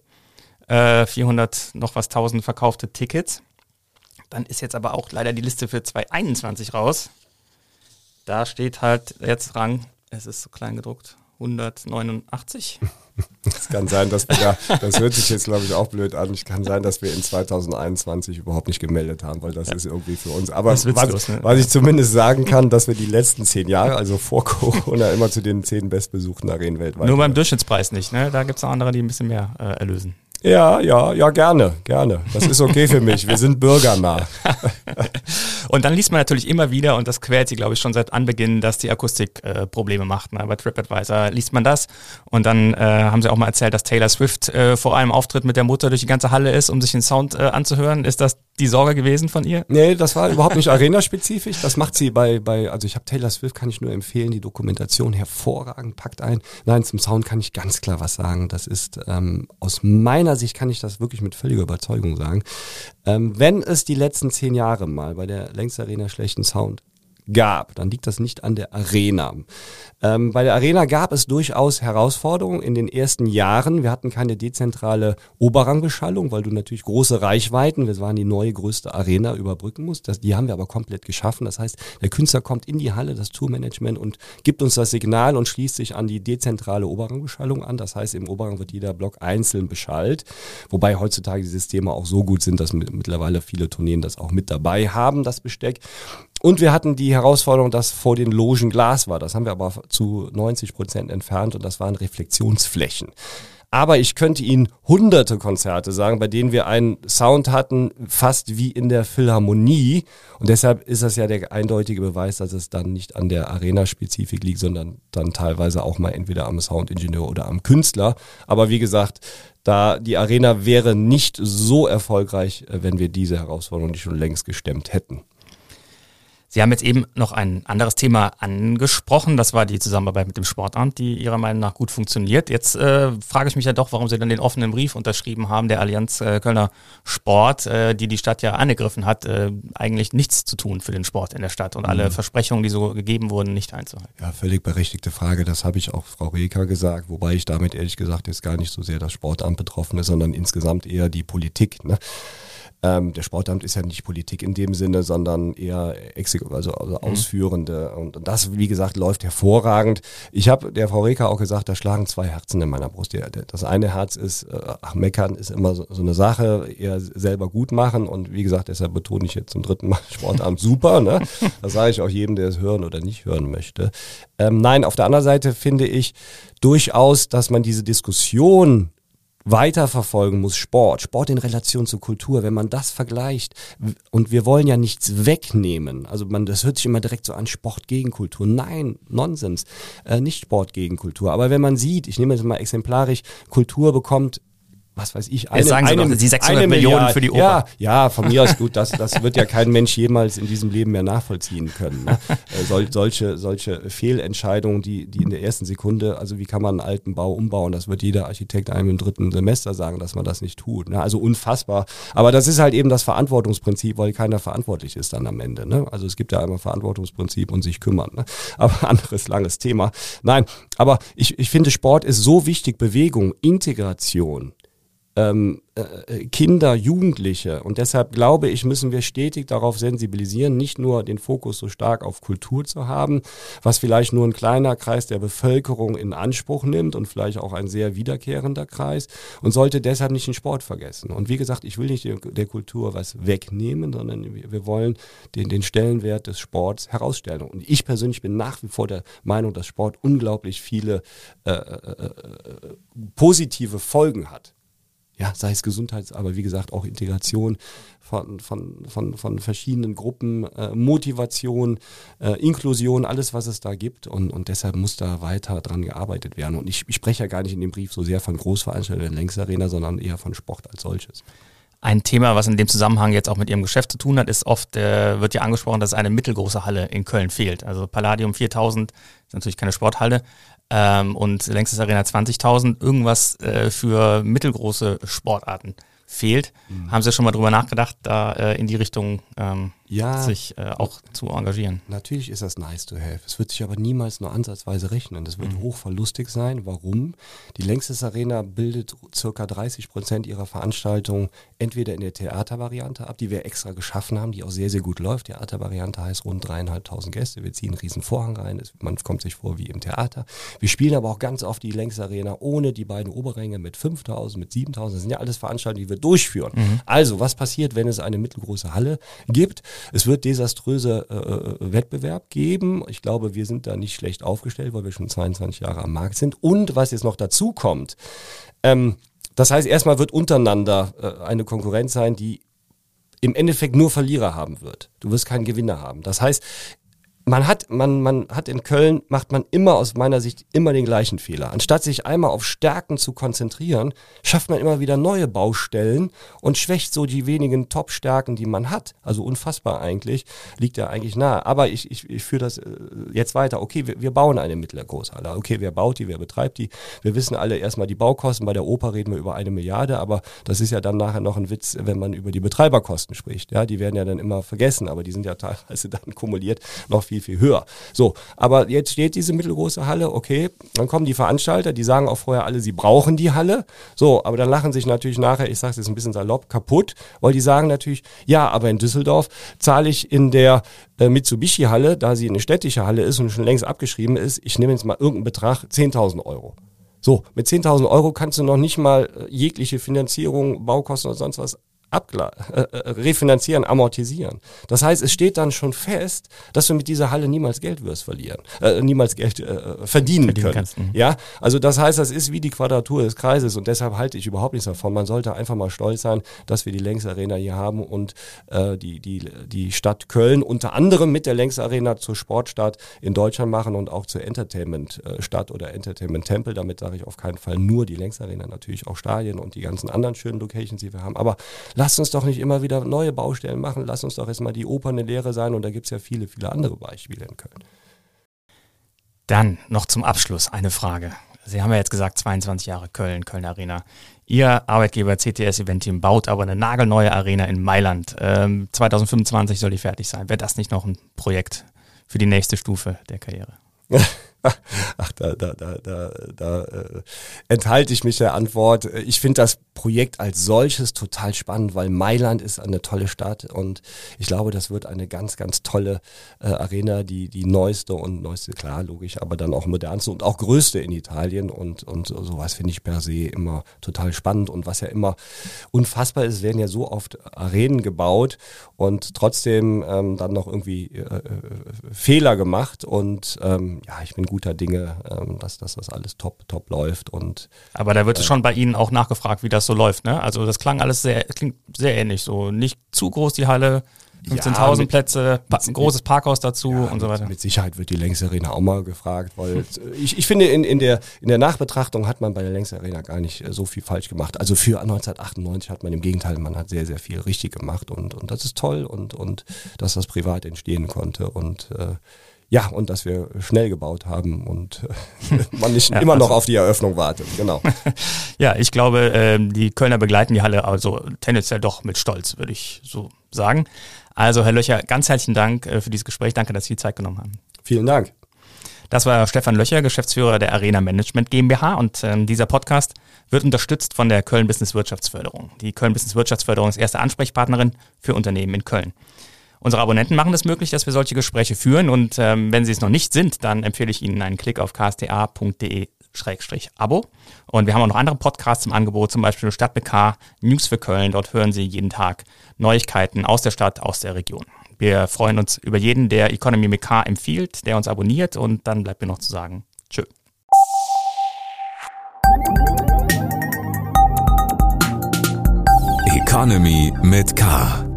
äh, 400 noch was 1000 verkaufte Tickets. Dann ist jetzt aber auch leider die Liste für 2021 raus. Da steht halt jetzt Rang, es ist so klein gedruckt, 189. Es kann sein, dass wir da, das hört sich jetzt glaube ich auch blöd an, es kann sein, dass wir in 2021 überhaupt nicht gemeldet haben, weil das ja. ist irgendwie für uns. Aber was, ne? was, ich zumindest sagen kann, dass wir die letzten zehn Jahre, also vor Corona, immer zu den zehn bestbesuchten Arenen weltweit. Nur beim Durchschnittspreis nicht, ne? Da gibt es auch andere, die ein bisschen mehr äh, erlösen. Ja, ja, ja, gerne, gerne. Das ist okay für mich. Wir sind bürgernah. und dann liest man natürlich immer wieder, und das quält sie, glaube ich, schon seit Anbeginn, dass die Akustik äh, Probleme macht. Ne? Bei TripAdvisor liest man das. Und dann äh, haben sie auch mal erzählt, dass Taylor Swift äh, vor einem Auftritt mit der Mutter durch die ganze Halle ist, um sich den Sound äh, anzuhören. Ist das die Sorge gewesen von ihr? Nee, das war überhaupt nicht arena-spezifisch. Das macht sie bei, bei also ich habe Taylor Swift, kann ich nur empfehlen, die Dokumentation hervorragend, packt ein. Nein, zum Sound kann ich ganz klar was sagen. Das ist ähm, aus meiner Sicht kann ich das wirklich mit völliger Überzeugung sagen. Ähm, wenn es die letzten zehn Jahre mal bei der Längsarena schlechten Sound gab, dann liegt das nicht an der Arena. Ähm, bei der Arena gab es durchaus Herausforderungen in den ersten Jahren. Wir hatten keine dezentrale Oberrangbeschallung, weil du natürlich große Reichweiten, wir waren die neue größte Arena, überbrücken musst. Das, die haben wir aber komplett geschaffen. Das heißt, der Künstler kommt in die Halle, das Tourmanagement und gibt uns das Signal und schließt sich an die dezentrale Oberrangbeschallung an. Das heißt, im Oberrang wird jeder Block einzeln beschallt, wobei heutzutage die Systeme auch so gut sind, dass mittlerweile viele Tourneen das auch mit dabei haben, das Besteck. Und wir hatten die Herausforderung, dass vor den Logen Glas war. Das haben wir aber zu 90 Prozent entfernt und das waren Reflexionsflächen. Aber ich könnte Ihnen hunderte Konzerte sagen, bei denen wir einen Sound hatten, fast wie in der Philharmonie. Und deshalb ist das ja der eindeutige Beweis, dass es dann nicht an der Arena-Spezifik liegt, sondern dann teilweise auch mal entweder am Soundingenieur oder am Künstler. Aber wie gesagt, da die Arena wäre nicht so erfolgreich, äh, wenn wir diese Herausforderung nicht schon längst gestemmt hätten. Sie haben jetzt eben noch ein anderes Thema angesprochen. Das war die Zusammenarbeit mit dem Sportamt, die Ihrer Meinung nach gut funktioniert. Jetzt äh, frage ich mich ja doch, warum Sie dann den offenen Brief unterschrieben haben, der Allianz äh, Kölner Sport, äh, die die Stadt ja angegriffen hat, äh, eigentlich nichts zu tun für den Sport in der Stadt und mhm. alle Versprechungen, die so gegeben wurden, nicht einzuhalten. Ja, völlig berechtigte Frage. Das habe ich auch Frau Reker gesagt, wobei ich damit ehrlich gesagt jetzt gar nicht so sehr das Sportamt betroffen ist, sondern insgesamt eher die Politik. Ne? Ähm, der Sportamt ist ja nicht Politik in dem Sinne, sondern eher also, also mhm. Ausführende. Und, und, das, wie gesagt, läuft hervorragend. Ich habe der Frau Reker auch gesagt, da schlagen zwei Herzen in meiner Brust. Das eine Herz ist, äh, ach, meckern ist immer so, so eine Sache, eher selber gut machen. Und wie gesagt, deshalb betone ich jetzt zum dritten Mal Sportamt super. Ne? Das sage ich auch jedem, der es hören oder nicht hören möchte. Ähm, nein, auf der anderen Seite finde ich durchaus, dass man diese Diskussion weiterverfolgen muss, Sport, Sport in Relation zur Kultur, wenn man das vergleicht, und wir wollen ja nichts wegnehmen, also man, das hört sich immer direkt so an, Sport gegen Kultur. Nein, Nonsens, äh, nicht Sport gegen Kultur. Aber wenn man sieht, ich nehme jetzt mal exemplarisch, Kultur bekommt was weiß ich, eine, sagen Sie eine, doch, die 600 eine Millionen Milliarde, für die Oper. Ja, ja, von mir aus gut, das, das wird ja kein Mensch jemals in diesem Leben mehr nachvollziehen können. Ne? Äh, sol, solche, solche Fehlentscheidungen, die, die in der ersten Sekunde, also wie kann man einen alten Bau umbauen, das wird jeder Architekt einem im dritten Semester sagen, dass man das nicht tut. Ne? Also unfassbar. Aber das ist halt eben das Verantwortungsprinzip, weil keiner verantwortlich ist dann am Ende. Ne? Also es gibt ja einmal Verantwortungsprinzip und sich kümmern. Ne? Aber anderes langes Thema. Nein, aber ich, ich finde, Sport ist so wichtig, Bewegung, Integration ähm, äh, Kinder, Jugendliche. Und deshalb glaube ich, müssen wir stetig darauf sensibilisieren, nicht nur den Fokus so stark auf Kultur zu haben, was vielleicht nur ein kleiner Kreis der Bevölkerung in Anspruch nimmt und vielleicht auch ein sehr wiederkehrender Kreis und sollte deshalb nicht den Sport vergessen. Und wie gesagt, ich will nicht der Kultur was wegnehmen, sondern wir wollen den, den Stellenwert des Sports herausstellen. Und ich persönlich bin nach wie vor der Meinung, dass Sport unglaublich viele äh, äh, äh positive Folgen hat ja, sei es Gesundheits, aber wie gesagt auch Integration von, von, von, von verschiedenen Gruppen, äh, Motivation, äh, Inklusion, alles, was es da gibt. Und, und deshalb muss da weiter dran gearbeitet werden. Und ich, ich spreche ja gar nicht in dem Brief so sehr von Großveranstaltungen der Längsarena, sondern eher von Sport als solches. Ein Thema, was in dem Zusammenhang jetzt auch mit Ihrem Geschäft zu tun hat, ist oft, äh, wird ja angesprochen, dass eine mittelgroße Halle in Köln fehlt. Also Palladium 4000 ist natürlich keine Sporthalle, ähm, und längstes Arena 20.000, irgendwas äh, für mittelgroße Sportarten fehlt. Mhm. Haben Sie schon mal drüber nachgedacht, da äh, in die Richtung ähm, ja, sich äh, auch zu engagieren. Natürlich ist das nice to have. Es wird sich aber niemals nur ansatzweise rechnen. Das wird mhm. hochverlustig sein. Warum? Die Längstes Arena bildet circa 30 Prozent ihrer Veranstaltungen entweder in der Theatervariante ab, die wir extra geschaffen haben, die auch sehr, sehr gut läuft. Theatervariante heißt rund dreieinhalbtausend Gäste. Wir ziehen einen riesen Vorhang rein. Man kommt sich vor wie im Theater. Wir spielen aber auch ganz oft die Längstes Arena ohne die beiden Oberränge mit 5000, mit 7000. Das sind ja alles Veranstaltungen, die wir durchführen. Mhm. Also, was passiert, wenn es eine mittelgroße Halle gibt? Es wird desaströse äh, äh, Wettbewerb geben. Ich glaube, wir sind da nicht schlecht aufgestellt, weil wir schon 22 Jahre am Markt sind. Und was jetzt noch dazu kommt, ähm, das heißt, erstmal wird untereinander äh, eine Konkurrenz sein, die im Endeffekt nur Verlierer haben wird. Du wirst keinen Gewinner haben. Das heißt, man hat, man, man hat in Köln, macht man immer aus meiner Sicht immer den gleichen Fehler. Anstatt sich einmal auf Stärken zu konzentrieren, schafft man immer wieder neue Baustellen und schwächt so die wenigen Top-Stärken, die man hat. Also unfassbar eigentlich, liegt ja eigentlich nahe. Aber ich, ich, ich führe das äh, jetzt weiter. Okay, wir, wir bauen eine mittlere Großhalle. Okay, wer baut die, wer betreibt die? Wir wissen alle erstmal die Baukosten. Bei der Oper reden wir über eine Milliarde, aber das ist ja dann nachher noch ein Witz, wenn man über die Betreiberkosten spricht. Ja, die werden ja dann immer vergessen, aber die sind ja teilweise dann kumuliert noch viel viel, viel höher. So, aber jetzt steht diese mittelgroße Halle, okay, dann kommen die Veranstalter, die sagen auch vorher alle, sie brauchen die Halle. So, aber dann lachen sich natürlich nachher, ich sage es jetzt ein bisschen salopp, kaputt, weil die sagen natürlich, ja, aber in Düsseldorf zahle ich in der äh, Mitsubishi-Halle, da sie eine städtische Halle ist und schon längst abgeschrieben ist, ich nehme jetzt mal irgendeinen Betrag, 10.000 Euro. So, mit 10.000 Euro kannst du noch nicht mal äh, jegliche Finanzierung, Baukosten oder sonst was äh, äh, refinanzieren, amortisieren. Das heißt, es steht dann schon fest, dass du mit dieser Halle niemals Geld wirst verlieren, äh, niemals Geld äh, verdienen, verdienen können. Kannst, mhm. ja, also das heißt, das ist wie die Quadratur des Kreises und deshalb halte ich überhaupt nichts davon. Man sollte einfach mal stolz sein, dass wir die Längsarena hier haben und äh, die die die Stadt Köln unter anderem mit der Längsarena zur Sportstadt in Deutschland machen und auch zur Entertainment-Stadt oder Entertainment-Tempel. Damit sage ich auf keinen Fall nur die Längsarena, natürlich auch Stadien und die ganzen anderen schönen Locations, die wir haben. Aber Lass uns doch nicht immer wieder neue Baustellen machen, lass uns doch erstmal die Oper eine Lehre sein und da gibt es ja viele, viele andere Beispiele in Köln. Dann noch zum Abschluss eine Frage. Sie haben ja jetzt gesagt, 22 Jahre Köln, Köln Arena. Ihr Arbeitgeber CTS Event Team baut aber eine nagelneue Arena in Mailand. Ähm, 2025 soll die fertig sein. Wäre das nicht noch ein Projekt für die nächste Stufe der Karriere? Ach, da, da, da, da, da äh, enthalte ich mich der Antwort. Ich finde das Projekt als solches total spannend, weil Mailand ist eine tolle Stadt und ich glaube, das wird eine ganz, ganz tolle äh, Arena, die, die neueste und neueste, klar, logisch, aber dann auch modernste und auch größte in Italien und, und sowas finde ich per se immer total spannend und was ja immer unfassbar ist, werden ja so oft Arenen gebaut und trotzdem ähm, dann noch irgendwie äh, äh Fehler gemacht und ähm, ja, ich bin guter Dinge, ähm, dass, dass das alles top, top läuft. Und, Aber da wird äh, schon bei Ihnen auch nachgefragt, wie das so läuft. Ne? Also das klang alles sehr, klingt sehr ähnlich. So nicht zu groß die Halle, 15.000 ja, Plätze, ein großes Parkhaus dazu ja, und so weiter. Mit Sicherheit wird die Längsarena auch mal gefragt, weil ich, ich finde, in, in, der, in der Nachbetrachtung hat man bei der Längsarena gar nicht äh, so viel falsch gemacht. Also für 1998 hat man im Gegenteil, man hat sehr, sehr viel richtig gemacht und, und das ist toll und, und dass das privat entstehen konnte und äh, ja, und dass wir schnell gebaut haben und äh, man nicht ja, immer also, noch auf die Eröffnung wartet. Genau. ja, ich glaube, äh, die Kölner begleiten die Halle also tendenziell doch mit Stolz, würde ich so sagen. Also, Herr Löcher, ganz herzlichen Dank äh, für dieses Gespräch. Danke, dass Sie die Zeit genommen haben. Vielen Dank. Das war Stefan Löcher, Geschäftsführer der Arena Management GmbH und äh, dieser Podcast wird unterstützt von der Köln Business Wirtschaftsförderung. Die Köln Business Wirtschaftsförderung ist erste Ansprechpartnerin für Unternehmen in Köln. Unsere Abonnenten machen es möglich, dass wir solche Gespräche führen und ähm, wenn sie es noch nicht sind, dann empfehle ich Ihnen einen Klick auf ksta.de Abo. Und wir haben auch noch andere Podcasts im Angebot, zum Beispiel Stadt BK, News für Köln. Dort hören Sie jeden Tag Neuigkeiten aus der Stadt, aus der Region. Wir freuen uns über jeden, der Economy MK empfiehlt, der uns abonniert und dann bleibt mir noch zu sagen, tschö. Economy mit K